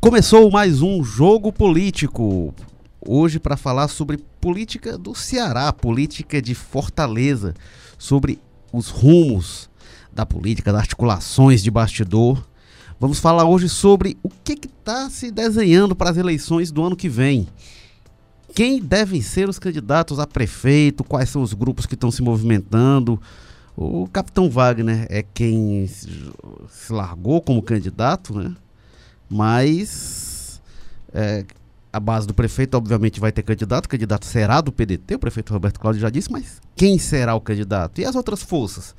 Começou mais um jogo político. Hoje para falar sobre política do Ceará, política de Fortaleza, sobre os rumos da política, das articulações de bastidor. Vamos falar hoje sobre o que está se desenhando para as eleições do ano que vem. Quem devem ser os candidatos a prefeito, quais são os grupos que estão se movimentando. O capitão Wagner é quem se largou como candidato, né? Mas é, a base do prefeito, obviamente, vai ter candidato. O candidato será do PDT, o prefeito Roberto Cláudio já disse, mas quem será o candidato? E as outras forças?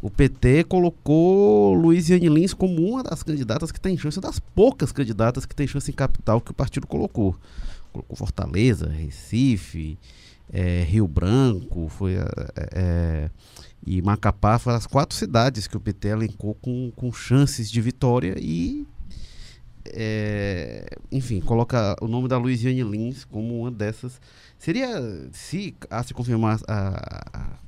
O PT colocou Luiziane Lins como uma das candidatas que tem chance, das poucas candidatas que tem chance em capital que o partido colocou. Colocou Fortaleza, Recife, é, Rio Branco, foi é, é, e Macapá foram as quatro cidades que o PT elencou com, com chances de vitória e é, enfim, coloca o nome da Luiziane Lins como uma dessas. Seria, se a se confirmar a,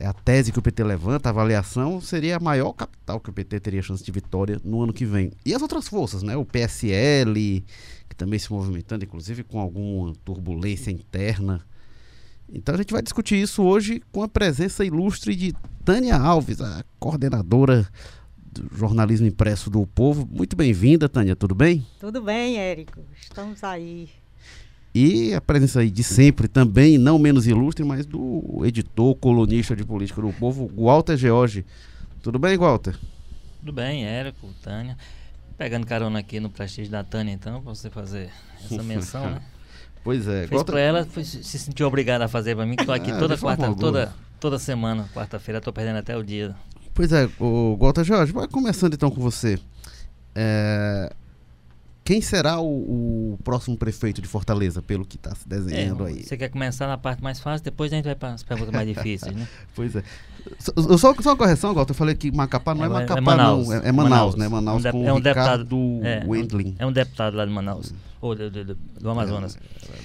a, a, tese que o PT levanta, a avaliação, seria a maior capital que o PT teria chance de vitória no ano que vem. E as outras forças, né? O PSL, que também se movimentando, inclusive com alguma turbulência interna. Então a gente vai discutir isso hoje com a presença ilustre de Tânia Alves, a coordenadora jornalismo impresso do Povo. Muito bem-vinda, Tânia, tudo bem? Tudo bem, Érico. Estamos aí. E a presença aí de sempre também, não menos ilustre, mas do editor, colunista de política do Povo, Walter George. Tudo bem, Walter? Tudo bem, Érico, Tânia. Pegando carona aqui no prestígio da Tânia, então, para você fazer essa menção, né? Pois é. Fez Walter... para ela, foi, se sentiu obrigada a fazer para mim, que estou aqui ah, toda quarta, toda, toda semana, quarta-feira, estou perdendo até o dia Pois é, o Walter Jorge, vai começando então com você. É, quem será o, o, próximo prefeito de Fortaleza, pelo que está se desenhando é, aí? Você quer começar na parte mais fácil, depois a gente vai para as perguntas mais difíceis, né? pois é. Só, só, só uma correção, Walter, eu falei que Macapá não é, é Macapá, é Manaus, não. É, é Manaus, Manaus, né? Manaus um com é um deputado do é, Wendling. É um deputado lá de Manaus, hum. ou do, do, do Amazonas.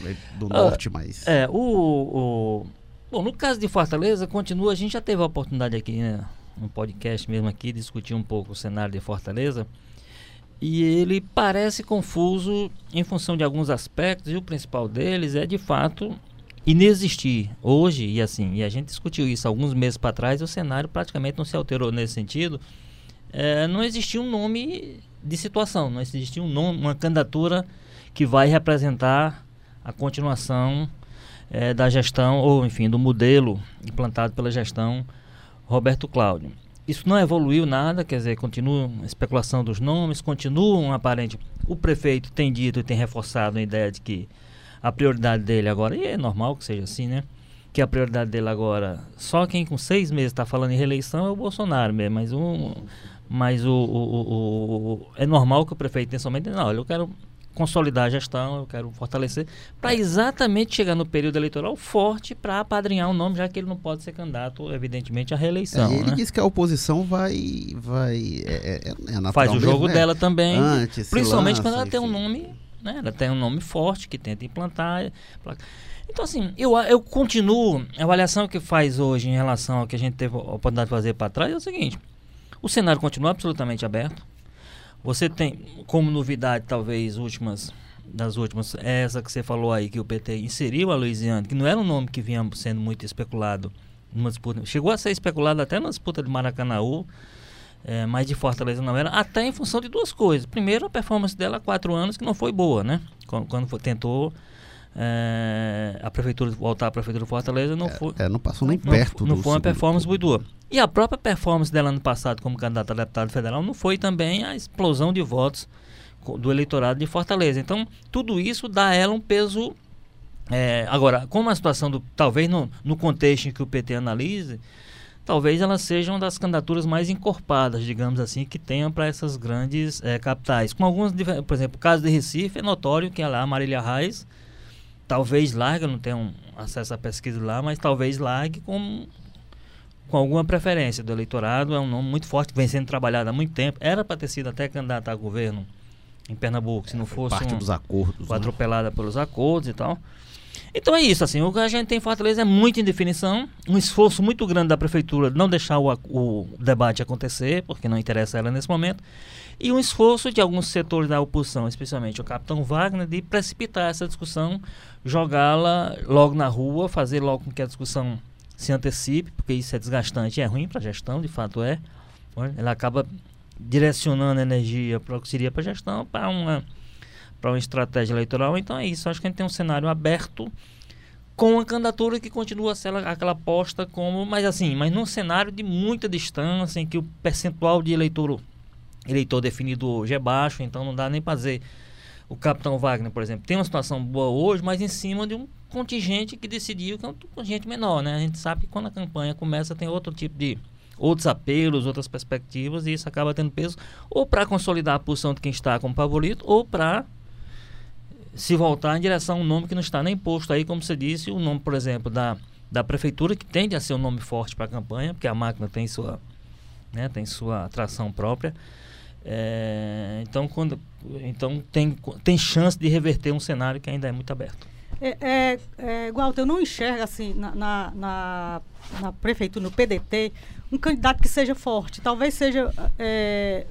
É, do norte, uh, mais. É, o, o... Bom, no caso de Fortaleza, continua, a gente já teve a oportunidade aqui, né? Um podcast mesmo aqui, discutir um pouco o cenário de Fortaleza. E ele parece confuso em função de alguns aspectos, e o principal deles é de fato inexistir hoje, e assim, e a gente discutiu isso alguns meses para trás, o cenário praticamente não se alterou nesse sentido. É, não existia um nome de situação, não existia um nome, uma candidatura que vai representar a continuação é, da gestão, ou enfim, do modelo implantado pela gestão Roberto Cláudio. Isso não evoluiu nada, quer dizer, continua a especulação dos nomes, continua um aparente. O prefeito tem dito e tem reforçado a ideia de que a prioridade dele agora, e é normal que seja assim, né? Que a prioridade dele agora, só quem com seis meses está falando em reeleição é o Bolsonaro mesmo, mas, um, mas o, o, o, o é normal que o prefeito tenha somente, não, eu quero consolidar a gestão, eu quero fortalecer, para exatamente chegar no período eleitoral forte para apadrinhar o nome, já que ele não pode ser candidato, evidentemente, à reeleição. É, ele né? disse que a oposição vai. vai é, é, é Faz o jogo né? dela também. Antes, principalmente lança, quando ela enfim. tem um nome. Né? Ela tem um nome forte que tenta implantar. Então, assim, eu, eu continuo. A avaliação que faz hoje em relação ao que a gente teve a oportunidade de fazer para trás é o seguinte: o cenário continua absolutamente aberto você tem como novidade, talvez, últimas das últimas, essa que você falou aí, que o PT inseriu a Louisiana, que não era um nome que vinha sendo muito especulado numa disputa. Chegou a ser especulado até na disputa de Maracanãú, é, mas de Fortaleza não era, até em função de duas coisas. Primeiro, a performance dela há quatro anos, que não foi boa, né? Quando, quando foi, tentou a prefeitura voltar à prefeitura de Fortaleza não é, foi é, não passou nem perto não, não foi uma performance muito boa e a própria performance dela ano passado como candidata a deputado federal não foi também a explosão de votos do eleitorado de Fortaleza então tudo isso dá a ela um peso é, agora como a situação do talvez no, no contexto em que o PT analise talvez elas sejam das candidaturas mais encorpadas, digamos assim, que tenham para essas grandes é, capitais. Com algumas, por exemplo, o caso de Recife é notório que é lá a Marília Reis talvez largue, não tenho acesso à pesquisa lá, mas talvez largue com, com alguma preferência do eleitorado. É um nome muito forte, vem sendo trabalhado há muito tempo. Era para ter sido até candidato a governo em Pernambuco, se não fosse parte um, dos acordos, né? atropelada pelos acordos e tal. Então é isso, assim, o que a gente tem em Fortaleza é muita indefinição, um esforço muito grande da prefeitura de não deixar o, o debate acontecer, porque não interessa ela nesse momento, e um esforço de alguns setores da oposição, especialmente o capitão Wagner, de precipitar essa discussão, jogá-la logo na rua, fazer logo com que a discussão se antecipe, porque isso é desgastante é ruim para a gestão, de fato é. Ela acaba direcionando energia para o que seria para a gestão, para uma para uma estratégia eleitoral. Então é isso. Acho que a gente tem um cenário aberto com a candidatura que continua ser aquela aposta como, mas assim, mas num cenário de muita distância, em que o percentual de eleitor, eleitor definido hoje é baixo, então não dá nem para dizer o capitão Wagner, por exemplo, tem uma situação boa hoje, mas em cima de um contingente que decidiu que é um contingente menor, né? A gente sabe que quando a campanha começa tem outro tipo de outros apelos, outras perspectivas e isso acaba tendo peso ou para consolidar a posição de quem está como favorito ou para se voltar em direção a um nome que não está nem posto aí, como você disse, o nome, por exemplo, da, da prefeitura, que tende a ser um nome forte para a campanha, porque a máquina tem sua, né, tem sua atração própria. É, então, quando, então tem, tem chance de reverter um cenário que ainda é muito aberto. É, é, é, Walter, eu não enxergo assim na, na, na, na, prefeitura, no PDT, um candidato que seja forte. Talvez seja é,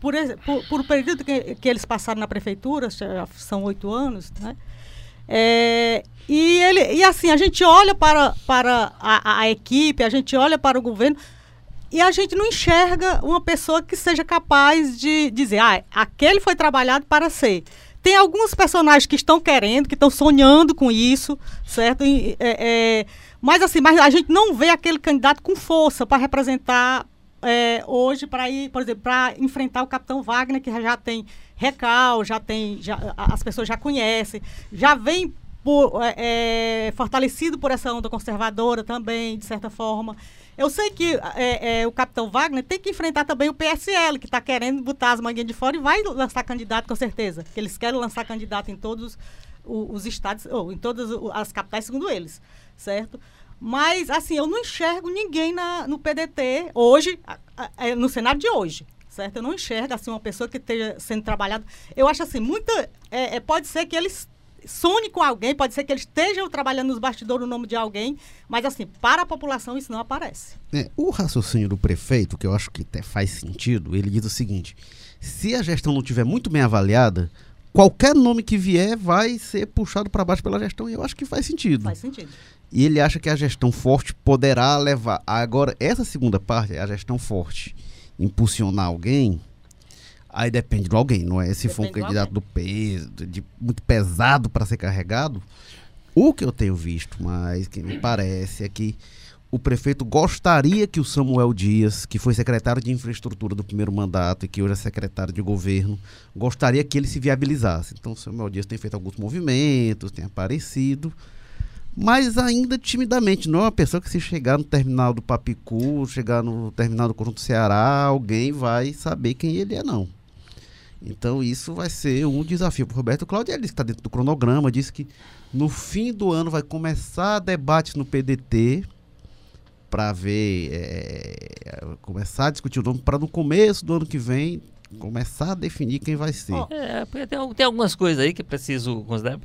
por, por, por o período que, que, eles passaram na prefeitura, são oito anos, né? É, e, ele, e assim, a gente olha para, para a, a, equipe, a gente olha para o governo e a gente não enxerga uma pessoa que seja capaz de dizer, ah, aquele foi trabalhado para ser. Tem alguns personagens que estão querendo, que estão sonhando com isso, certo? E, é, é, mas assim, mas a gente não vê aquele candidato com força para representar é, hoje para ir, por exemplo, para enfrentar o Capitão Wagner, que já tem recal, já tem, já, as pessoas já conhecem, já vem por, é, é, fortalecido por essa onda conservadora também, de certa forma. Eu sei que é, é, o capitão Wagner tem que enfrentar também o PSL, que está querendo botar as manguinhas de fora e vai lançar candidato com certeza. Que eles querem lançar candidato em todos os, os estados, ou em todas as capitais, segundo eles, certo? Mas, assim, eu não enxergo ninguém na, no PDT hoje, é, no cenário de hoje, certo? Eu não enxergo, assim, uma pessoa que esteja sendo trabalhada. Eu acho, assim, muita... É, é, pode ser que eles sonhem com alguém, pode ser que eles estejam trabalhando nos bastidores o nome de alguém, mas, assim, para a população isso não aparece. É, o raciocínio do prefeito, que eu acho que até faz sentido, ele diz o seguinte, se a gestão não tiver muito bem avaliada, qualquer nome que vier vai ser puxado para baixo pela gestão e eu acho que faz sentido. Faz sentido. E ele acha que a gestão forte poderá levar. Agora, essa segunda parte, a gestão forte, impulsionar alguém, aí depende do alguém, não é? Se depende for um candidato do, do peso, de, muito pesado para ser carregado. O que eu tenho visto, mas que me parece é que o prefeito gostaria que o Samuel Dias, que foi secretário de infraestrutura do primeiro mandato e que hoje é secretário de governo, gostaria que ele se viabilizasse. Então, o Samuel Dias tem feito alguns movimentos, tem aparecido, mas ainda timidamente. Não é uma pessoa que se chegar no terminal do Papicu, chegar no terminal do Conjunto Ceará, alguém vai saber quem ele é, não. Então isso vai ser um desafio para o Roberto Cláudio. Ele está dentro do cronograma, disse que no fim do ano vai começar debate no PDT para ver, é, começar a discutir o nome para no começo do ano que vem começar a definir quem vai ser. Oh, é, tem, tem, algumas coisas aí que preciso considerar.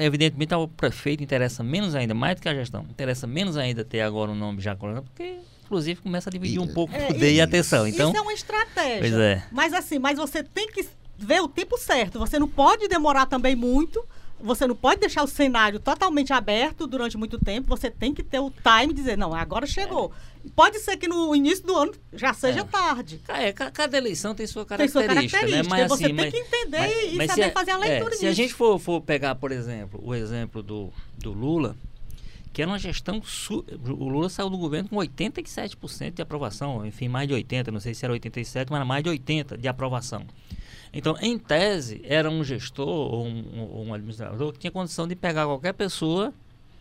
Evidentemente, o prefeito interessa menos ainda, mais do que a gestão, interessa menos ainda ter agora um nome já colocado, porque inclusive começa a dividir um pouco é, poder e atenção. Então, isso é uma estratégia. Pois é. Mas assim, mas você tem que ver o tempo certo. Você não pode demorar também muito você não pode deixar o cenário totalmente aberto durante muito tempo. Você tem que ter o time e dizer, não, agora chegou. É. Pode ser que no início do ano já seja é. tarde. É, cada eleição tem sua característica. Tem sua característica. Né? Mas, você assim, tem mas, que entender mas, e mas saber fazer a é, leitura Se a gente for, for pegar, por exemplo, o exemplo do, do Lula, que era uma gestão. Su... O Lula saiu do governo com 87% de aprovação, enfim, mais de 80%, não sei se era 87%, mas era mais de 80% de aprovação. Então, em tese, era um gestor ou um, um, administrador que tinha condição de pegar qualquer pessoa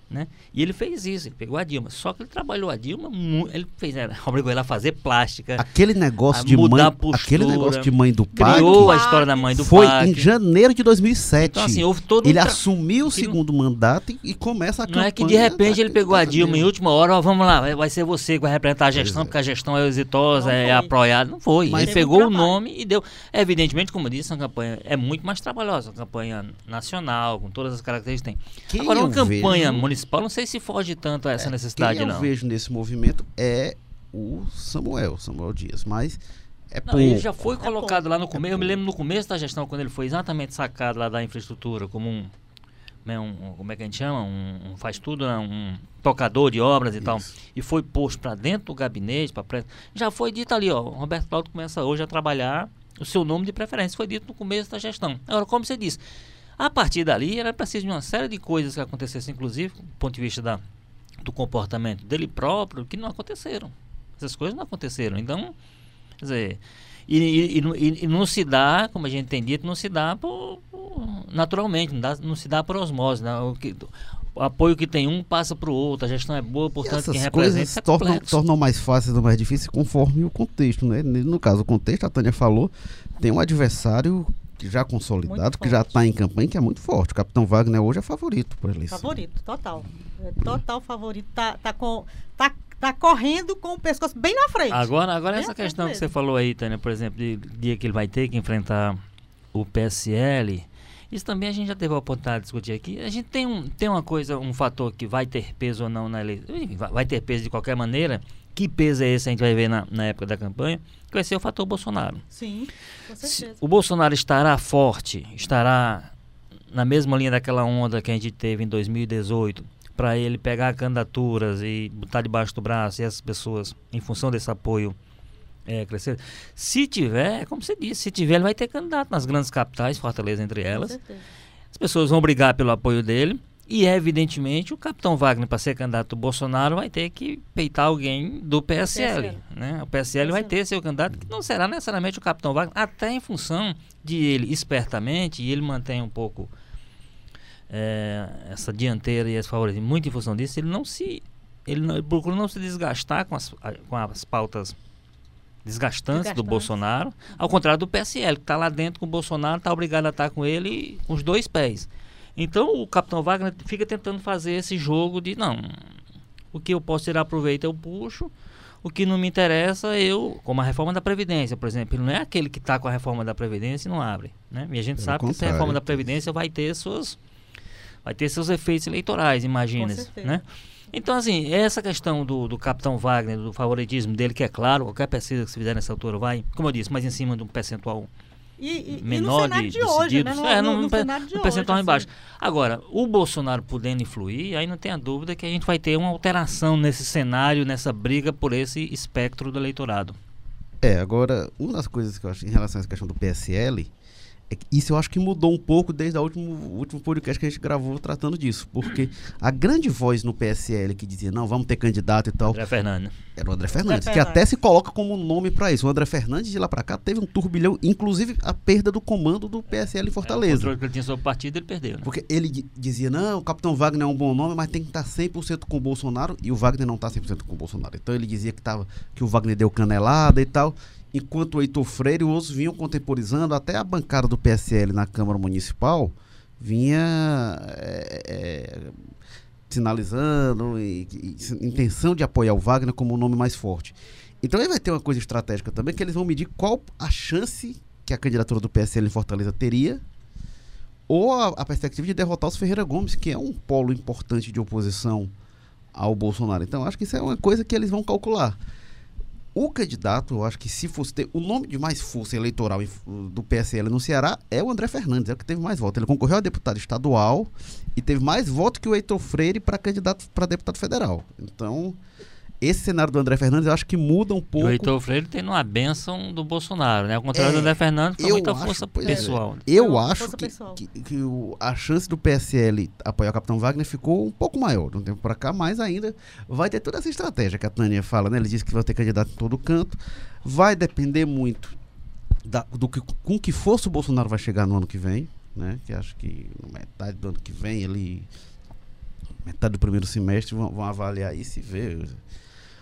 Né? E ele fez isso, ele pegou a Dilma. Só que ele trabalhou a Dilma, ele fez, né, obrigou ela a fazer plástica. Aquele negócio de mãe, postura, aquele negócio de mãe do pai. Criou a história da mãe do foi pai. em janeiro de 2007. Então, assim, houve todo ele um tra- assumiu o segundo mandato e, e começa a Não campanha. é que de repente ele pegou a Dilma em última hora, ó, vamos lá, vai- vai ser você que vai representar a gestão, é. porque a gestão é exitosa, Não é foi. apoiada. Não foi. Mas ele pegou o nome e deu. Evidentemente, como eu disse, a campanha é muito mais trabalhosa, uma campanha nacional, com todas as características que tem. Quem Agora, uma campanha vejo- municipal, não sei se foge tanto a essa Quem necessidade, eu não. vejo nesse movimento é o Samuel, Samuel Dias, mas é Não, ele já foi É colocado lá no É começo. Eu me lembro no começo da gestão, quando ele foi exatamente sacado lá da infraestrutura, como um. né, um- como é que a gente chama? Um, um faz tudo, né, um tocador de obras e tal. Isso. E foi posto para dentro do gabinete, para Já foi dito ali, ó. O Roberto Cláudio começa hoje a trabalhar o seu nome de preferência. Foi dito no começo da gestão. Agora, como você disse, a partir dali era preciso de uma série de coisas que acontecessem, inclusive, do ponto de vista da, do comportamento dele próprio, que não aconteceram. Essas coisas não aconteceram. Então, quer dizer, e, e- e não- e- não se dá, como a gente tem dito, não se dá por, por- naturalmente, não, dá- não se dá por osmose. né? O, que- o apoio que tem um passa para o outro, a gestão é boa, portanto, quem essas representa coisas é tornam, mais fáceis ou mais difíceis conforme o contexto, né? No caso, o contexto, a Tânia falou, tem um adversário já consolidado, Muito que já está em campanha, que é muito forte. O Capitão Wagner hoje é favorito por eleição. Favorito, total. É total favorito. Tá, tá, com, tá, tá correndo com o pescoço bem na frente. Agora, agora Bem essa questão que mesmo. você falou aí, Tânia, por exemplo, de dia que ele vai ter que enfrentar o PSL, isso também a gente já teve a oportunidade de discutir aqui. A gente tem, um, tem uma coisa, um fator que vai ter peso ou não na eleição, vai ter peso de qualquer maneira. Que peso é esse a gente vai ver na, na época da campanha? Que vai ser o fator Bolsonaro. Sim, com Se certeza. o Bolsonaro estará forte, estará na mesma linha daquela onda que a gente teve em 2018, para ele pegar candidaturas e botar debaixo do braço e essas pessoas, em função desse apoio, é, crescer. Se tiver, como você disse, se tiver, ele vai ter candidato nas grandes capitais, Fortaleza entre Com elas. certeza. As pessoas vão brigar pelo apoio dele. E, evidentemente, o capitão Wagner, para ser candidato do Bolsonaro, vai ter que peitar alguém do PSL. PSL. Né? O PSL vai ter seu candidato, que não será necessariamente o capitão Wagner, até em função de ele, espertamente, e ele mantém um pouco é, essa dianteira e esse favoritismo, muito em função disso, ele não se. Ele, não, ele procura não se desgastar com as, com as pautas desgastantes, do Desgastantes. Bolsonaro, ao contrário do PSL, que está lá dentro com o Bolsonaro, está obrigado a estar com ele com os dois pés. Então o Capitão Wagner fica tentando fazer esse jogo de não, o que eu posso tirar proveito eu puxo, o que não me interessa eu, como a reforma da Previdência, por exemplo, ele não é aquele que está com a reforma da Previdência e não abre. Né? E a gente Pelo sabe que essa reforma da Previdência vai ter suas vai ter seus efeitos eleitorais, imagina. Né? Então, assim, essa questão do, do capitão Wagner, do favoritismo dele, que é claro, qualquer pesquisa que se fizer nessa altura vai, como eu disse, mas em cima de um percentual E, e, e no menor cenário de, de, hoje, né? decididos. No, é, no, no, no cenário de no hoje, percentual assim. embaixo. Agora, o Bolsonaro podendo influir, aí não tenha dúvida que a gente vai ter uma alteração nesse cenário, nessa briga por esse espectro do eleitorado. É, agora, uma das coisas que eu acho em relação a essa questão do PSL, é isso eu acho que mudou um pouco desde o último, último podcast que a gente gravou tratando disso. Porque a grande voz no PSL que dizia, não, vamos ter candidato e tal, André Fernandes. era o André Fernandes, que Fernandes. até se coloca como nome para isso. O André Fernandes, de lá para cá, teve um turbilhão, inclusive a perda do comando do PSL em É, o Fortaleza. controle que ele tinha sobre o partido, ele perdeu. Né? Porque ele di- dizia, não, o Capitão Wagner é um bom nome, mas tem que estar 100% com o Bolsonaro, e o Wagner não está 100% com o Bolsonaro. Então ele dizia que, tava, que o Wagner deu canelada e tal, enquanto o Heitor Freire e outros vinham contemporizando, até a bancada do PSL na Câmara Municipal vinha é, é, sinalizando e, e- intenção de apoiar o Wagner como o nome mais forte. Então aí vai ter uma coisa estratégica também, que eles vão medir qual a chance que a candidatura do PSL em Fortaleza teria ou a, a perspectiva de derrotar os Ferreira Gomes, que é um polo importante de oposição ao Bolsonaro. Então, acho que isso é uma coisa que eles vão calcular. O candidato, eu acho que se fosse ter o nome de mais força eleitoral do PSL no Ceará é o André Fernandes, é o que teve mais votos. Ele concorreu a deputado estadual e teve mais votos que o Heitor Freire para candidato para deputado federal. Então, esse cenário do André Fernandes eu acho que muda um E pouco. o Heitor Freire tem uma benção do Bolsonaro, né? Ao contrário É, do André Fernandes, eu muita acho- força é. pessoal. Eu Não, acho que, que, que o- a chance do PSL apoiar o Capitão Wagner ficou um pouco maior. De um tempo para cá, mas ainda vai ter toda essa estratégia que a Tânia fala, né? Ele disse que vai ter candidato em todo canto. Vai depender muito da- do que, com que força o Bolsonaro vai chegar no ano que vem, né? Que acho que na metade do ano que vem ele metade do primeiro semestre, vão, vão avaliar isso e ver.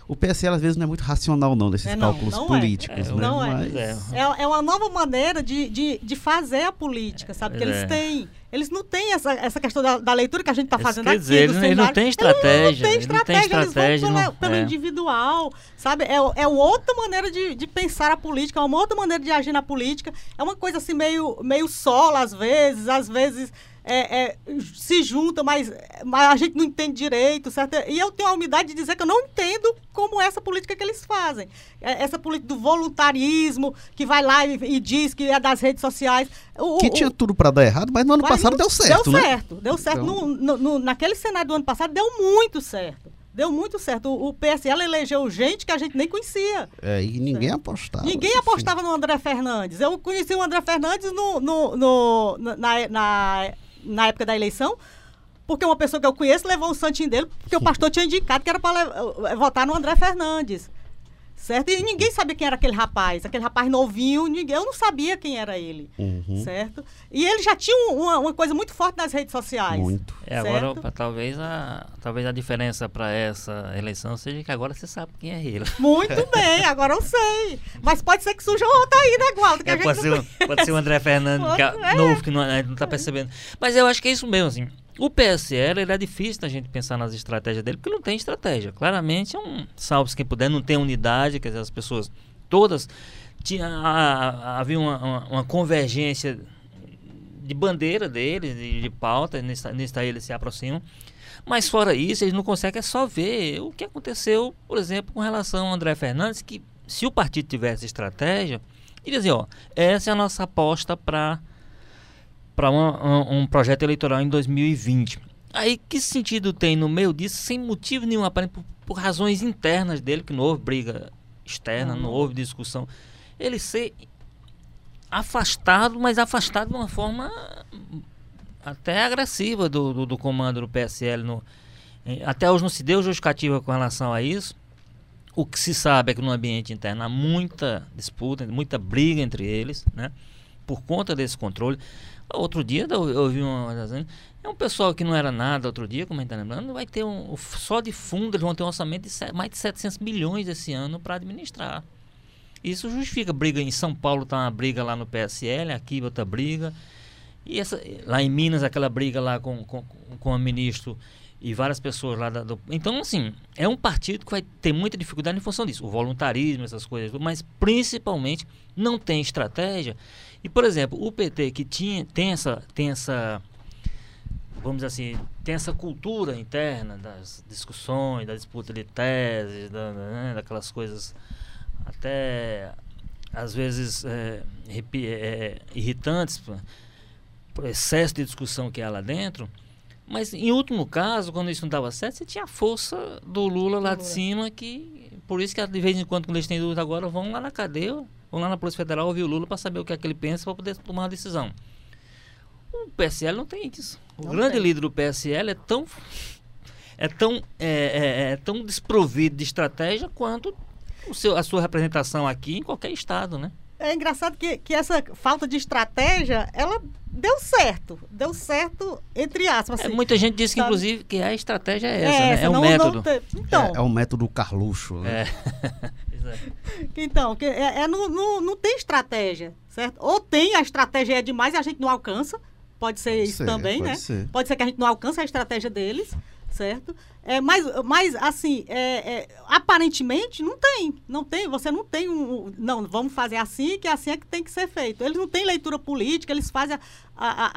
O PSL às vezes não é muito racional, não, desses É, não, cálculos não é. políticos. É, né? não é. Mas- É. É, é uma nova maneira de, de, de fazer a política, sabe? Que É. eles têm. Eles não têm essa, essa questão da, da leitura que a gente está fazendo quer aqui. dizer, do eles não- eles não cenário. têm estratégia, Eles eles não têm estratégia, eles vão pelo é. individual, sabe? É, é outra maneira de, de pensar a política, é uma outra maneira de agir na política. É uma coisa assim meio, meio sola, às vezes, às vezes. É, é, se junta, mas, mas a gente não entende direito, certo? E eu tenho a humildade de dizer que eu não entendo como essa política que eles fazem. É, Essa política do voluntarismo, que vai lá e, e diz que é das redes sociais. O- Que o- tinha tudo pra dar errado, mas no ano mas passado não- deu certo, Deu né? certo, deu certo. Então- No- no- naquele cenário do ano passado deu muito certo. Deu muito certo. O, o PSL elegeu gente que a gente nem conhecia. É, e ninguém apostava. Ninguém enfim. apostava no André Fernandes. Eu conheci o André Fernandes no, no- no- na, na, na época da eleição, porque uma pessoa que eu conheço levou um santinho dele, porque o pastor tinha indicado que era para votar no André Fernandes. Certo? E ninguém sabia quem era aquele rapaz. Aquele rapaz novinho, ninguém, eu não sabia quem era ele. Uhum. Certo? E ele já tinha um- uma, uma coisa muito forte nas redes sociais. Muito. É, agora, talvez, a, talvez a diferença para essa eleição seja que agora você sabe quem é ele. Muito bem, agora eu sei. Mas pode ser que surja outra aí, né, Gualdo? Que a É, gente pode, ser, pode ser o André Fernandes, que é Outro, é. novo, que não, a gente não tá percebendo. Mas eu acho que é isso mesmo, assim. O PSL, ele é difícil da gente pensar nas estratégias dele, porque não tem estratégia. Claramente é um, salve-se quem puder, não tem unidade, quer dizer, as pessoas todas... Tinha, a- a- havia uma, uma, uma convergência de bandeira deles, de, de pauta, nisso, nisso aí eles se aproximam. Mas fora isso, eles não conseguem é só ver o que aconteceu, por exemplo, com relação ao André Fernandes, que se o partido tivesse estratégia, iria dizer, ó, essa é a nossa aposta para para um, um projeto eleitoral em 2020. Aí que sentido tem no meio disso, sem motivo nenhum, aparente, por, por razões internas dele, que não houve briga externa, não, Não. houve discussão, ele ser afastado, mas afastado de uma forma até agressiva do, do, do comando do PSL. No, em- até hoje não se deu justificativa com relação a isso. O que se sabe é que no ambiente interno há muita disputa, muita briga entre eles, né? Por conta desse controle. Outro dia eu eu ouvi uma é um pessoal que não era nada outro dia, como a gente está lembrando, vai ter um, só de fundo eles vão ter um orçamento de mais de 700 milhões esse ano para administrar. Isso justifica briga em São Paulo tá uma briga lá no PSL, aqui outra briga. E essa, lá em Minas aquela briga lá com, com, com o ministro e várias pessoas lá da, do, então assim é um partido que vai ter muita dificuldade em função disso o voluntarismo essas coisas mas principalmente não tem estratégia. E por exemplo o PT que tinha tem essa tem essa vamos dizer assim tem essa cultura interna das discussões da disputa de teses da, né, daquelas coisas até às vezes é, repi- é, irritantes por excesso de discussão que há lá dentro mas em último caso, quando isso não dava certo, você tinha a força do Lula lá de cima, que por isso que de vez em quando, quando eles têm dúvida agora, vão lá na cadeia, vão lá na Polícia Federal ouvir o Lula para saber o que é que ele pensa para poder tomar uma decisão. O PSL não tem isso. O Não grande tem. líder do PSL é tão é tão é, é- é tão desprovido de estratégia quanto o seu, a sua representação aqui em qualquer estado, né? É engraçado que, que essa falta de estratégia, ela deu certo. Deu certo, entre aspas. É, assim. muita gente diz que, sabe? inclusive, que a estratégia é É essa, né? essa, é o não- não método. te- Então, É, é o método Carluxo. Né? É. É. Então, que é, é não, não, não tem estratégia, certo? Ou tem, a estratégia é demais e a gente não alcança. Pode ser Pode isso ser, também, pode né? ser. Pode ser que a gente não alcance a estratégia deles, certo? É, mas, mas, assim, é, é, aparentemente não tem. Não tem, você não tem um. Não, vamos fazer assim, que assim é que tem que ser feito. Eles não têm leitura política, eles fazem a- a-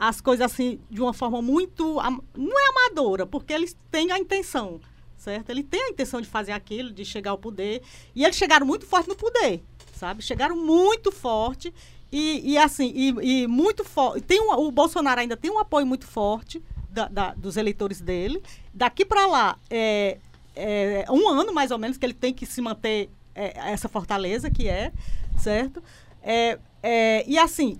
a- as coisas assim de uma forma muito. Não é amadora, porque eles têm a intenção certo? Ele tem a intenção de fazer aquilo, de chegar ao poder. E eles chegaram muito forte no poder, sabe? Chegaram muito forte e, e assim, e, e muito forte. Tem o Bolsonaro ainda tem um apoio muito forte da- da- dos eleitores dele. Daqui para lá, é, é um ano mais ou menos que ele tem que se manter é, essa fortaleza que é, certo? É, é, e assim,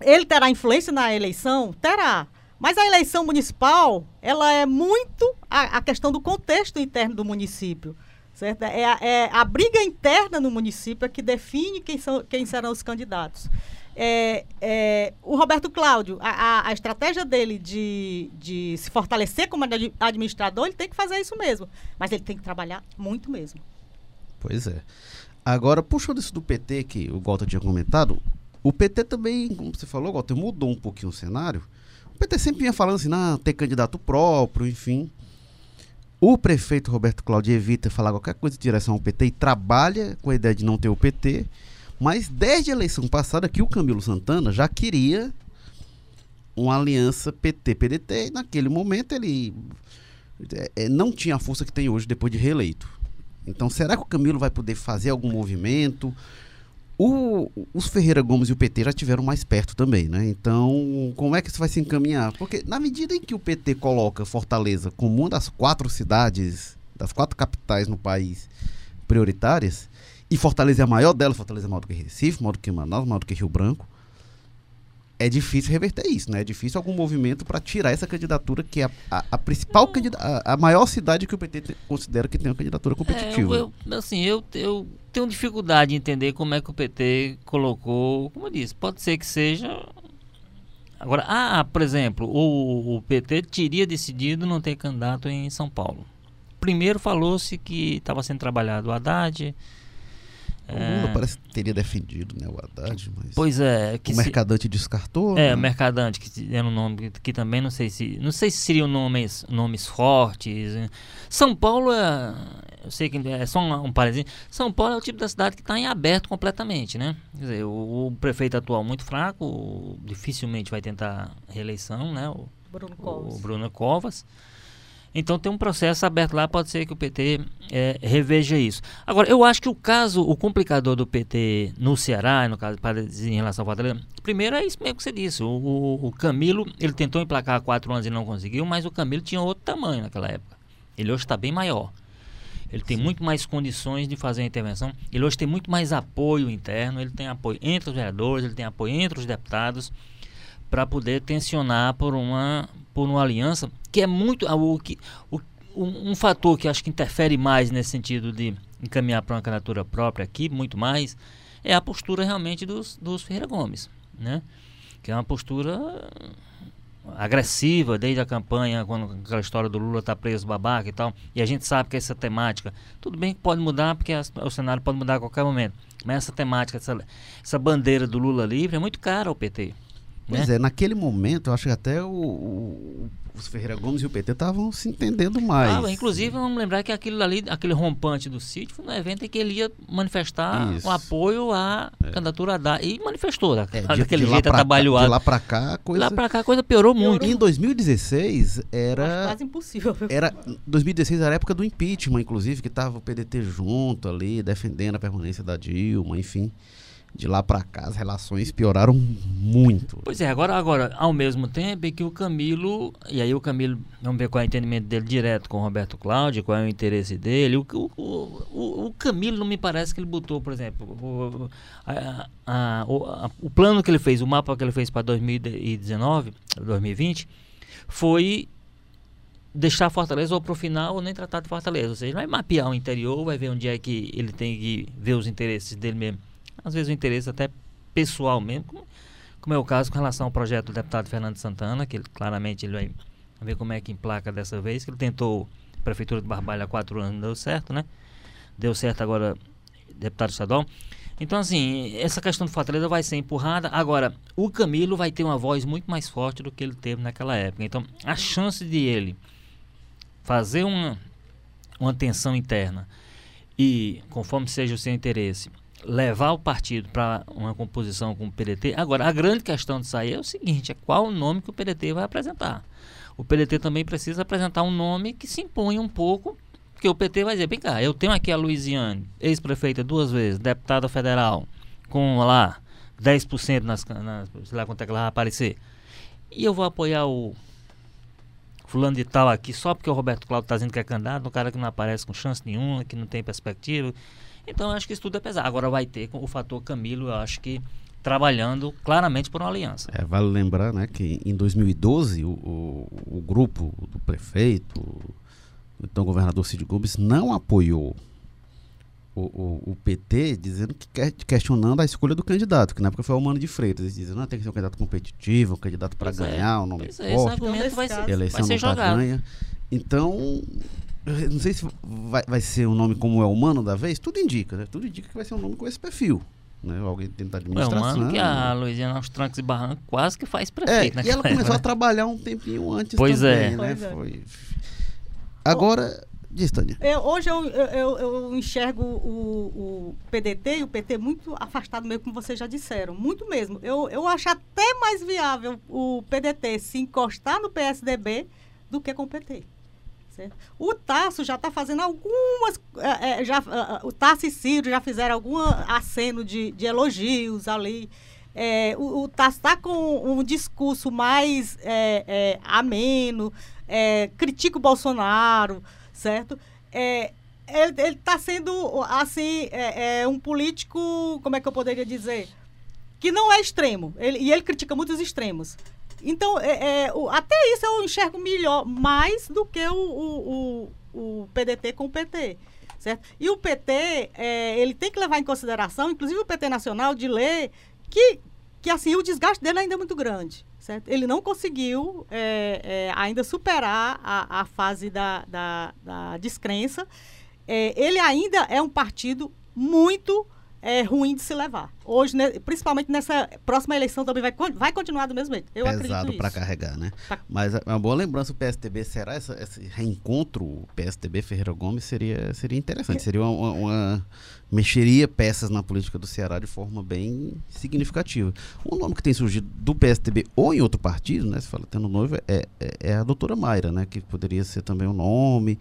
ele terá influência na eleição? Terá. Mas a eleição municipal, ela é muito a, a questão do contexto interno do município. Certo? É, é a briga interna no município é que define quem, são, quem serão os candidatos. É, é, o Roberto Cláudio, a, a, a, estratégia dele de, de se fortalecer como administrador, ele tem que fazer isso mesmo. Mas ele tem que trabalhar muito mesmo. Pois é. Agora, puxando isso do PT, que o Walter tinha comentado, o PT também, como você falou, Walter, mudou um pouquinho o cenário. O PT sempre vinha falando assim, não, ter candidato próprio, enfim. O prefeito Roberto Cláudio evita falar qualquer coisa de direção ao PT e trabalha com a ideia de não ter o PT. Mas desde a eleição passada que o Camilo Santana já queria uma aliança PT-PDT naquele momento ele é, não tinha a força que tem hoje depois de reeleito. Então será que o Camilo vai poder fazer algum movimento? O, os Ferreira Gomes e o PT já tiveram mais perto também, né? Então, como é que isso vai se encaminhar? Porque na medida em que o PT coloca Fortaleza como uma das quatro cidades, das quatro capitais no país prioritárias, e Fortaleza é a maior dela, Fortaleza é maior do que Recife, maior do que Manaus, maior do que Rio Branco. É difícil reverter isso, né? É difícil algum movimento para tirar essa candidatura que é a, a, a principal a, a, maior cidade que o PT te, considera que tem uma candidatura competitiva. É, eu, eu, assim, eu, eu tenho dificuldade em entender como é que o PT colocou, como eu disse, pode ser que seja Agora, ah, por exemplo, o, o, PT teria decidido não ter candidato em São Paulo. Primeiro falou-se que estava sendo trabalhado o Haddad, o Lula é. parece que teria defendido né, o Haddad, mas. Pois é. o Mercadante se... descartou. É, né? o Mercadante, que era um nome que também não sei se. Não sei se seriam nomes, nomes fortes. Né. São Paulo é. Eu sei que é só um, um parênteses. São Paulo é o tipo da cidade que está em aberto completamente, né? Quer dizer, o, o, prefeito atual muito fraco, dificilmente vai tentar reeleição, né? O Bruno Covas. O Bruno Covas. Então tem um processo aberto lá, pode ser que o PT é, reveja isso. Agora, eu acho que o caso, o complicador do PT no Ceará, no caso em relação ao Fortaleza, primeiro é isso mesmo que você disse. O, o, o Camilo, ele tentou emplacar há quatro anos e não conseguiu, mas o Camilo tinha outro tamanho naquela época. Ele hoje está bem maior. Ele tem Sim. muito mais condições de fazer a intervenção. Ele hoje tem muito mais apoio interno. Ele tem apoio entre os vereadores, ele tem apoio entre os deputados para poder tensionar por uma, por uma aliança que é muito o, que, o, um, fator que acho que interfere mais nesse sentido de encaminhar para uma candidatura própria aqui, muito mais, é a postura realmente dos, dos Ferreira Gomes, né? Que é uma postura agressiva desde a campanha, quando aquela história do Lula tá preso babaca e tal. E a gente sabe que essa temática, tudo bem que pode mudar, porque o cenário pode mudar a qualquer momento. Mas essa temática, essa, essa bandeira do Lula livre é muito cara ao PT. Pois né? é, naquele momento, eu acho que até o, o, os Ferreira Gomes e o PT estavam se entendendo mais. Ah, inclusive, vamos lembrar que aquilo ali, aquele rompante do sítio foi um evento em que ele ia manifestar o apoio à é. candidatura da e manifestou é, de, daquele de jeito atabalhoado. De lá para cá, a coisa. Lá para cá a coisa piorou, piorou muito. Em 2016 era quase impossível. Era 2016 era a época do impeachment, inclusive, que estava o PDT junto ali, defendendo a permanência da Dilma, enfim de lá para cá as relações pioraram muito. Pois é, agora, agora, ao mesmo tempo é que o Camilo, e aí o Camilo, vamos ver qual é o entendimento dele direto com o Roberto Cláudio, qual é o interesse dele. O, o, o, o Camilo não me parece que ele botou, por exemplo, o, a, a, a, o plano que ele fez, o mapa que ele fez para 2019, 2020, foi deixar Fortaleza ou para o final ou nem tratar de Fortaleza. Ou seja, vai mapear o interior, vai ver onde é que ele tem que ver os interesses dele mesmo às vezes o interesse até pessoal mesmo, como, como, é o caso com relação ao projeto do deputado Fernando Santana, que ele, claramente ele vai ver como é que emplaca dessa vez, que ele tentou a Prefeitura de Barbalha há quatro anos, não deu certo, né? Deu certo agora, deputado estadual. Então, assim, essa questão do Fortaleza vai ser empurrada. Agora, o Camilo vai ter uma voz muito mais forte do que ele teve naquela época. Então, a chance de ele fazer uma, uma tensão interna e, conforme seja o seu interesse, levar o partido para uma composição com o PDT. Agora, a grande questão de sair é o seguinte: é qual o nome que o PDT vai apresentar. O PDT também precisa apresentar um nome que se imponha um pouco, porque o PT vai dizer: vem cá, eu tenho aqui a Luiziane, ex-prefeita duas vezes, deputada federal, com lá 10% nas, nas. sei lá quanto é que ela vai aparecer. E eu vou apoiar o fulano de tal aqui só porque o Roberto Cláudio está dizendo que é candidato, um cara que não aparece com chance nenhuma, que não tem perspectiva. Então, acho que isso tudo é pesado. Agora vai ter o fator Camilo, eu acho que trabalhando claramente por uma aliança. É, vale lembrar né, que em 2012 o, o, o grupo do prefeito, o então governador Cid Gomes, não apoiou o, o, o, o, PT dizendo que quer, questionando a escolha do candidato, que na época foi o Mano de Freitas. Eles dizem, não, tem que ser um candidato competitivo, um candidato para é. ganhar, é. um nome pois forte. esse argumento vai ser, eleição vai ser não tá ganha. Então, não sei se vai, vai ser um nome como é o Mano da vez, tudo indica, né? Tudo indica que vai ser um nome com esse perfil. Né? Alguém tentar administração. É, mano, que a Luiziana aos trancos e barrancos quase que faz prefeito. É, e ela começou a trabalhar um tempinho antes pois também, é. né? Pois é. Foi... Agora, diz, Tânia. Eu, hoje eu, eu, eu enxergo o, o, PDT e o PT muito afastado mesmo, como vocês já disseram. Muito mesmo. Eu, eu acho até mais viável o PDT se encostar no PSDB do que com o PT. Certo? O Tasso já está fazendo algumas. É, é, já, uh, o Tasso e Ciro já fizeram algum aceno de, de elogios ali. É, o, o Tasso está com um discurso mais é, é, ameno, é, critica o Bolsonaro, certo? É, ele está sendo, assim, é, um político, como é que eu poderia dizer? Que não é extremo. Ele, e ele critica muitos extremos. Então, é, é, o, até isso eu enxergo melhor, mais do que o, o, o, o PDT com o PT. Certo? E o PT, é, ele tem que levar em consideração, inclusive o PT Nacional, de ler que, que assim, o desgaste dele ainda é muito grande. Certo? Ele não conseguiu é, é, ainda superar a, a fase da, da, da descrença. É, ele ainda é um partido muito é ruim de se levar. Hoje, né, principalmente nessa próxima eleição, também vai, vai continuar do mesmo jeito. Eu Pesado para carregar, né? Tá. Mas é uma boa lembrança o PSTB. Será essa, esse reencontro, PSTB Ferreira Gomes, seria, seria interessante. Seria uma, uma, uma, Mexeria peças na política do Ceará de forma bem significativa. Um nome que tem surgido do PSTB ou em outro partido, né? Se fala tendo noivo, é, é, é a doutora Mayra, né? Que poderia ser também o um nome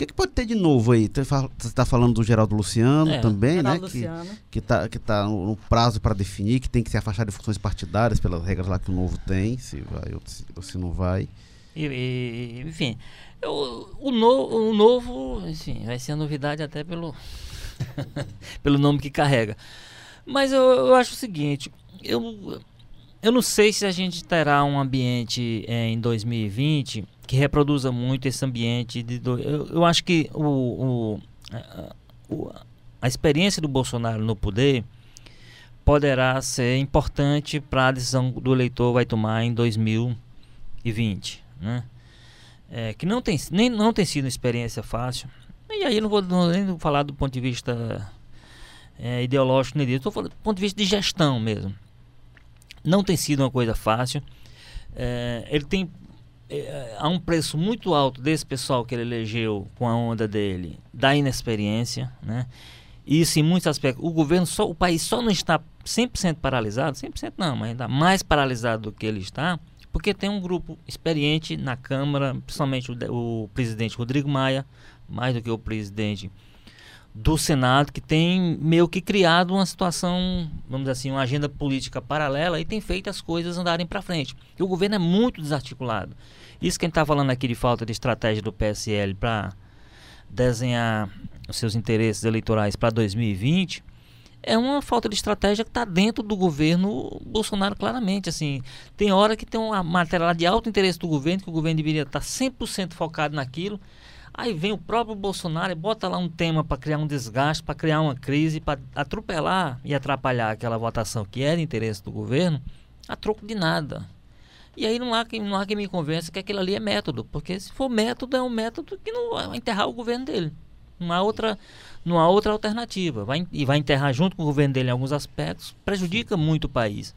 que, que pode ter de novo aí? Você está falando do Geraldo Luciano é, também, Geraldo né? Luciano. Que está que tá no prazo para definir, que tem que se afastar de funções partidárias pelas regras lá que o novo tem, se vai ou se, ou se não vai. E, e, enfim, eu, o, no, o novo, enfim, vai ser a novidade até pelo, pelo nome que carrega. Mas eu, eu acho o seguinte, eu, eu não sei se a gente terá um ambiente é, em 2020 que reproduza muito esse ambiente. De, do, eu, eu, acho que o, o, a, o, a experiência do Bolsonaro no poder poderá ser importante para a decisão do eleitor vai tomar em 2020, né? É, que não tem, nem, não tem sido uma experiência fácil. E aí eu não vou nem falar do ponto de vista é, ideológico nem disso, estou falando do ponto de vista de gestão mesmo. Não tem sido uma coisa fácil. É, ele tem é, há um preço muito alto desse pessoal que ele elegeu com a onda dele, da inexperiência, né? Isso em muitos aspectos. O governo só, o país só não está 100% paralisado, 100% não, mas ainda mais paralisado do que ele está, porque tem um grupo experiente na Câmara, principalmente o, o presidente Rodrigo Maia, mais do que o presidente do Senado, que tem meio que criado uma situação, vamos dizer assim, uma agenda política paralela e tem feito as coisas andarem para frente. E o governo é muito desarticulado. Isso que a gente está falando aqui de falta de estratégia do PSL para desenhar os seus interesses eleitorais para 2020 é uma falta de estratégia que está dentro do governo Bolsonaro claramente. assim Tem hora que tem uma matéria de alto interesse do governo, que o governo deveria estar tá 100% focado naquilo. Aí vem o próprio Bolsonaro e bota lá um tema para criar um desgaste, para criar uma crise, para atropelar e atrapalhar aquela votação que era interesse do governo, a troco de nada. E aí não há, quem, não há quem me convença que aquilo ali é método, porque se for método, é um método que não vai enterrar o governo dele. Não há outra, não há outra alternativa. Vai, e vai enterrar junto com o governo dele em alguns aspectos, prejudica muito o país.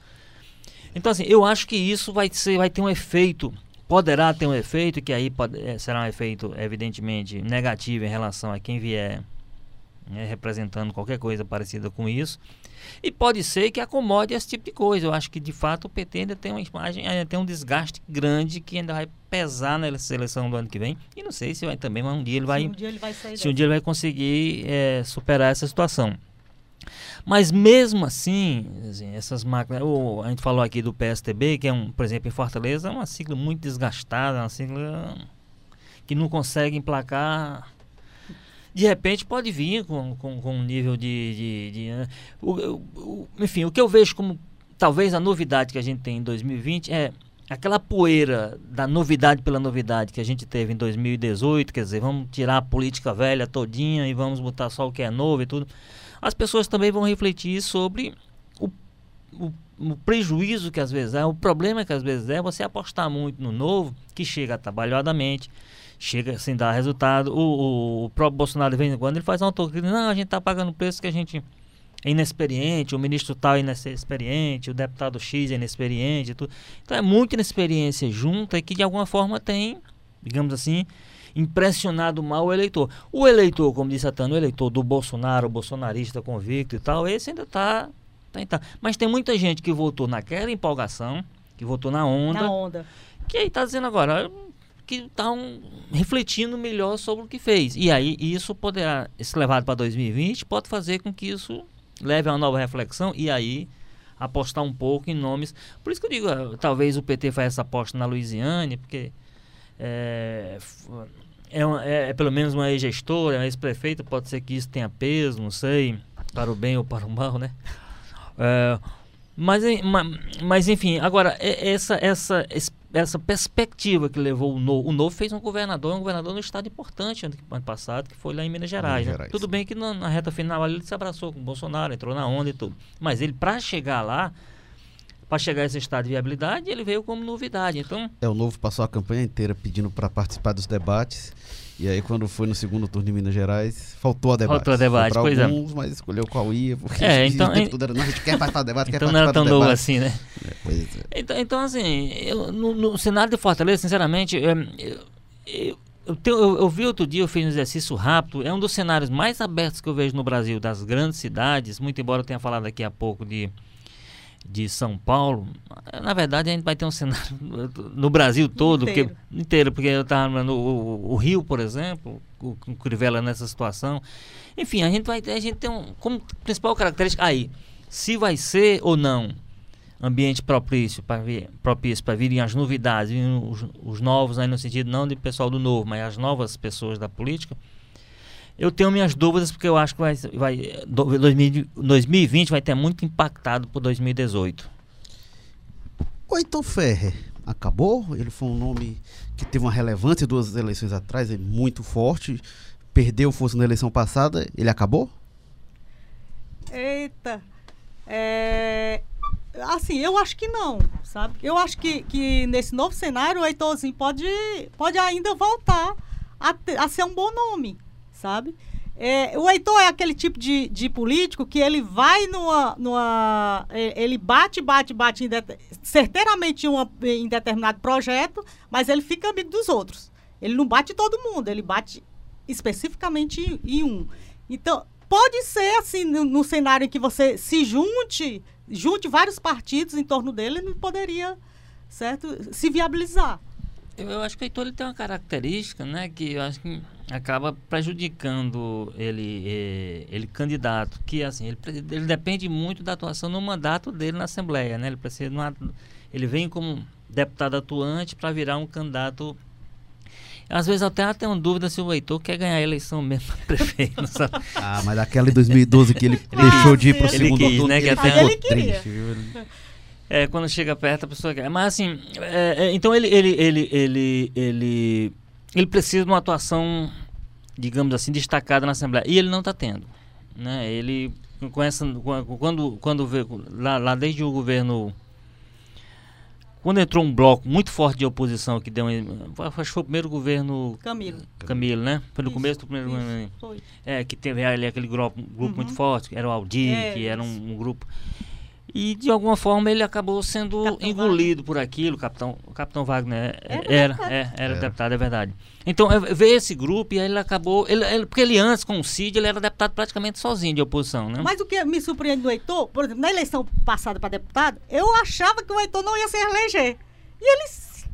Então, assim, eu acho que isso vai, ser, vai ter um efeito, poderá ter um efeito, que aí pode, é, será um efeito, evidentemente, negativo em relação a quem vier né, representando qualquer coisa parecida com isso. E pode ser que acomode esse tipo de coisa. Eu acho que de fato o PT ainda tem uma imagem, ainda tem um desgaste grande que ainda vai pesar na seleção do ano que vem. E não sei se vai também, mas um dia ele vai. Se um dia ele vai, se um dia ele vai conseguir é, superar essa situação. Mas mesmo assim, assim essas máquinas. Oh, a gente falou aqui do PSTB, que é um, por exemplo, em Fortaleza, é uma sigla muito desgastada, uma sigla que não consegue emplacar de repente pode vir com, com, com um nível de. de, de o, o, enfim, o que eu vejo como talvez a novidade que a gente tem em 2020 é aquela poeira da novidade pela novidade que a gente teve em 2018, quer dizer, vamos tirar a política velha todinha e vamos botar só o que é novo e tudo. As pessoas também vão refletir sobre o, o, o prejuízo que às vezes é, o problema que às vezes é você apostar muito no novo, que chega trabalhadamente, chega sem dar resultado. O, o, próprio Bolsonaro, de quando, ele faz uma autocrítica, não, a gente está pagando o preço que a gente é inexperiente, o ministro tal é inexperiente, o deputado X é inexperiente. Tudo. Então é muita inexperiência junta e que de alguma forma tem, digamos assim, impressionado mal o eleitor. O eleitor, como disse a Tânia, o eleitor do Bolsonaro, o bolsonarista convicto e tal, esse ainda está. Tá, tá. Mas tem muita gente que votou naquela empolgação, que votou na onda. Na onda. Que aí está dizendo agora que está um, refletindo melhor sobre o que fez. E aí isso poderá, se levado para 2020, pode fazer com que isso leve a uma nova reflexão e aí apostar um pouco em nomes. Por isso que eu digo, ah, talvez o PT faça essa aposta na Louisiane, porque é, é, uma, é, é pelo menos uma ex-gestora, uma ex-prefeita, pode ser que isso tenha peso, não sei, para o bem ou para o mal, né? É, mas, mas, enfim, agora, essa, essa, essa perspectiva que levou o Novo. O Novo fez um governador, um governador no estado importante ano, ano passado, que foi lá em Minas Gerais. Minas né? Gerais. Tudo bem que na, na, reta final ele se abraçou com o Bolsonaro, entrou na onda e tudo. Mas ele, para chegar lá, para chegar a esse estado de viabilidade, ele veio como novidade. Então, é, o Novo passou a campanha inteira pedindo para participar dos debates. E aí, quando foi no segundo turno de Minas Gerais, faltou a debate. Faltou a debate, pois é. alguns, é. mas escolheu qual ia, porque é, então, o tempo era, não, a gente quer participar do debate, então quer não era tão novo assim, né? É, é. Então, então, assim, eu, no, no cenário de Fortaleza, sinceramente, eu, eu, eu, tenho, eu, eu, vi outro dia, eu fiz um exercício rápido, é um dos cenários mais abertos que eu vejo no Brasil, das grandes cidades, muito embora eu tenha falado daqui a pouco de de São Paulo, na verdade a gente vai ter um cenário no Brasil todo, inteiro, porque, inteiro, porque eu estava no o, o, Rio, por exemplo, o, o Crivella nessa situação. Enfim, a gente vai a gente tem um como principal característica aí, se vai ser ou não ambiente propício para propício para virem as novidades, os, os novos aí no sentido não de pessoal do novo, mas as novas pessoas da política eu tenho minhas dúvidas porque eu acho que vai, vai 2020 vai ter muito impactado por 2018. O Heitor Ferrer acabou, ele foi um nome que teve uma relevância duas eleições atrás, é muito forte, perdeu força na eleição passada, ele acabou? Eita, é, assim, eu acho que não, sabe? Eu acho que, que nesse novo cenário o Heitorzinho pode, pode ainda voltar a, a ser um bom nome, sabe? É, o Heitor é aquele tipo de, de político que ele vai numa. numa é, ele bate, bate, bate certeiramente uma, em determinado projeto, mas ele fica amigo dos outros. Ele não bate todo mundo, ele bate especificamente em, em um. Então, pode ser assim, no, no, cenário em que você se junte, junte vários partidos em torno dele, ele poderia, certo? Se viabilizar. Eu, eu acho que o Heitor ele tem uma característica, né, que eu acho que acaba prejudicando ele, eh, ele candidato, que assim, ele, ele depende muito da atuação no mandato dele na Assembleia, né? Ele precisa uma, ele vem como deputado atuante para virar um candidato às vezes até tenho dúvida se o Heitor quer ganhar a eleição mesmo para prefeito. Sabe? Ah, mas aquela em 2012 que ele, ele deixou de ir para o segundo quis, turno, né? Que até ele triste, é, quando chega perto a pessoa quer. Mas assim, é, é, então ele, ele, ele, ele, ele, ele precisa de uma atuação, digamos assim, destacada na Assembleia. E ele não está tendo. Né? Ele, com essa, quando, quando vê, lá, lá desde o governo quando entrou um bloco muito forte de oposição que deu acho que foi o primeiro governo Camilo Camilo né foi no isso, começo do primeiro isso, governo foi. é que teve ali aquele grupo, grupo uhum. muito forte era o Aldir é, que era um, um, grupo e de alguma forma ele acabou sendo capitão engolido Wagner. por aquilo, o capitão, o capitão Wagner era, era, é, era, deputado, é verdade. Então veio esse grupo e aí ele acabou, ele, ele, porque ele antes com o Cid ele era deputado praticamente sozinho de oposição, né? Mas o que me surpreende do Heitor, por exemplo, na eleição passada para deputado, eu achava que o Heitor não ia se eleger. E ele,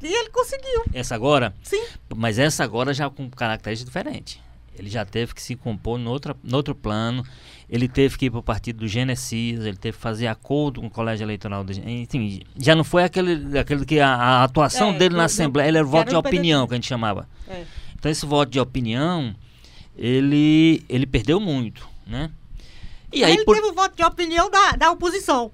e ele conseguiu. Essa agora? Sim. Mas essa agora já com características diferentes. Ele já teve que se compor no outro, no outro plano ele teve que ir para o partido do Genesis, ele teve que fazer acordo com o colégio eleitoral. Do, enfim, já não foi aquele, aquele que a, a atuação é, dele na Assembleia, ele era o voto de opinião, que a gente chamava. É. Então, esse voto de opinião, ele, ele perdeu muito, né? E aí, ele por... teve o voto de opinião da, da oposição.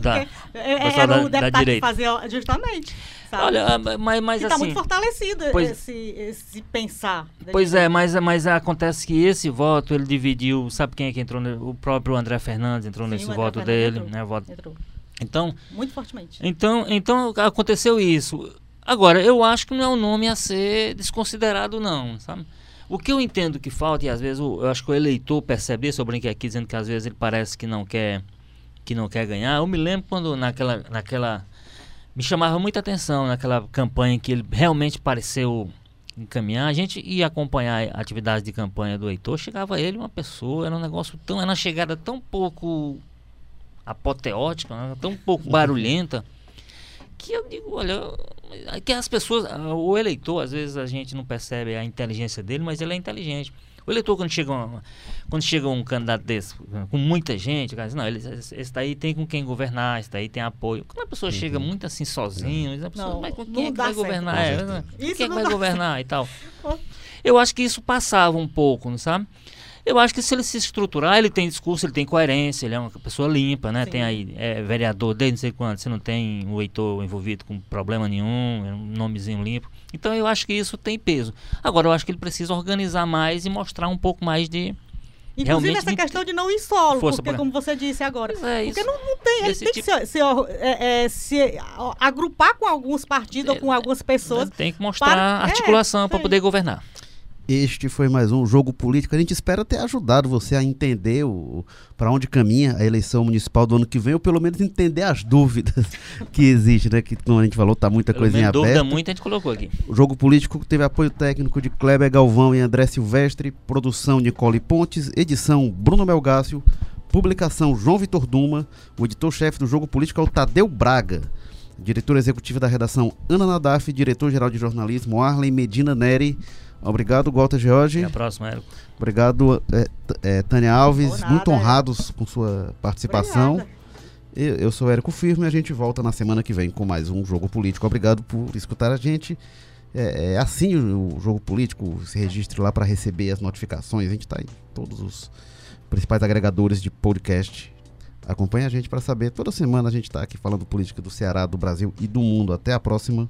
Da, era da, o deputado da que fazia justamente. Sabe? Olha, ah, mas, mas que assim. tá muito fortalecido pois- esse, esse pensar. da Pois é, mas, mas acontece que esse voto ele dividiu. Sabe quem é que entrou? O próprio André Fernandes entrou Sim, nesse voto Fernandes dele. entrou. Né, voto. Entrou Então, muito fortemente. então, então aconteceu isso. Agora, eu acho que não é um nome a ser desconsiderado, não, sabe? O que eu entendo que falta, e às vezes eu acho que o eleitor percebe isso, eu brinquei aqui dizendo que às vezes ele parece que não quer que não quer ganhar. Eu me lembro quando naquela, naquela me chamava muita atenção naquela campanha que ele realmente pareceu encaminhar. A gente ia acompanhar a atividade de campanha do Heitor, chegava ele uma pessoa, era um negócio tão, era uma chegada tão pouco apoteótica, né, tão pouco barulhenta, que eu digo, olha, é que as pessoas, o eleitor, às vezes a gente não percebe a inteligência dele, mas ele é inteligente. O eleitor, quando chega, uma- quando chega um candidato desse, com muita gente, o cara diz, não, ele, esse daí tem com quem governar, esse daí tem apoio. Quando a pessoa chega muito assim sozinho, a pessoa, Não, mas com quem é que vai certo. governar? Com É, quem é que vai governar e tal? Eu acho que isso passava um pouco, não sabe? Eu acho que se ele se estruturar, ele tem discurso, ele tem coerência, ele é uma pessoa limpa, né? Sim. Tem aí, é vereador desde não sei quando, você não tem o Heitor envolvido com problema nenhum, é um nomezinho limpo. Então eu acho que isso tem peso. Agora eu acho que ele precisa organizar mais e mostrar um pouco mais de. Inclusive realmente essa questão de não ir solo, porque pra- como você disse agora. É, porque não, não tem, ele tem tipo- que se, se, é, é, se agrupar com alguns partidos ou com algumas pessoas. Tem que mostrar para- é, articulação para poder governar. Este foi mais um jogo político. A gente espera ter ajudado você a entender para onde caminha a eleição municipal do ano que vem, ou pelo menos entender as dúvidas que existem, né? Que como a gente falou, tá muita Pelo coisinha menos dúvida aberta. muita a gente colocou aqui. O jogo político teve apoio técnico de Kleber Galvão e André Silvestre, produção Nicole Pontes, edição Bruno Melgácio, publicação João Vitor Duma, o editor-chefe do jogo político é o Tadeu Braga, diretor executivo da redação Ana Nadaf, diretor-geral de jornalismo Arlen Medina Neri. Obrigado, Walter George. Até a próxima, Érico. Obrigado, é, é, Tânia Alves. Nada, muito é. honrados com sua participação. Obrigada. Eu, eu sou Érico Firme e a gente volta na semana que vem com mais um Jogo Político. Obrigado por escutar a gente. É, é assim o, o Jogo Político. Se registre lá para receber as notificações. A gente está em todos os principais agregadores de podcast. Acompanhe a gente para saber. Toda semana a gente está aqui falando política do Ceará, do Brasil e do mundo. Até a próxima.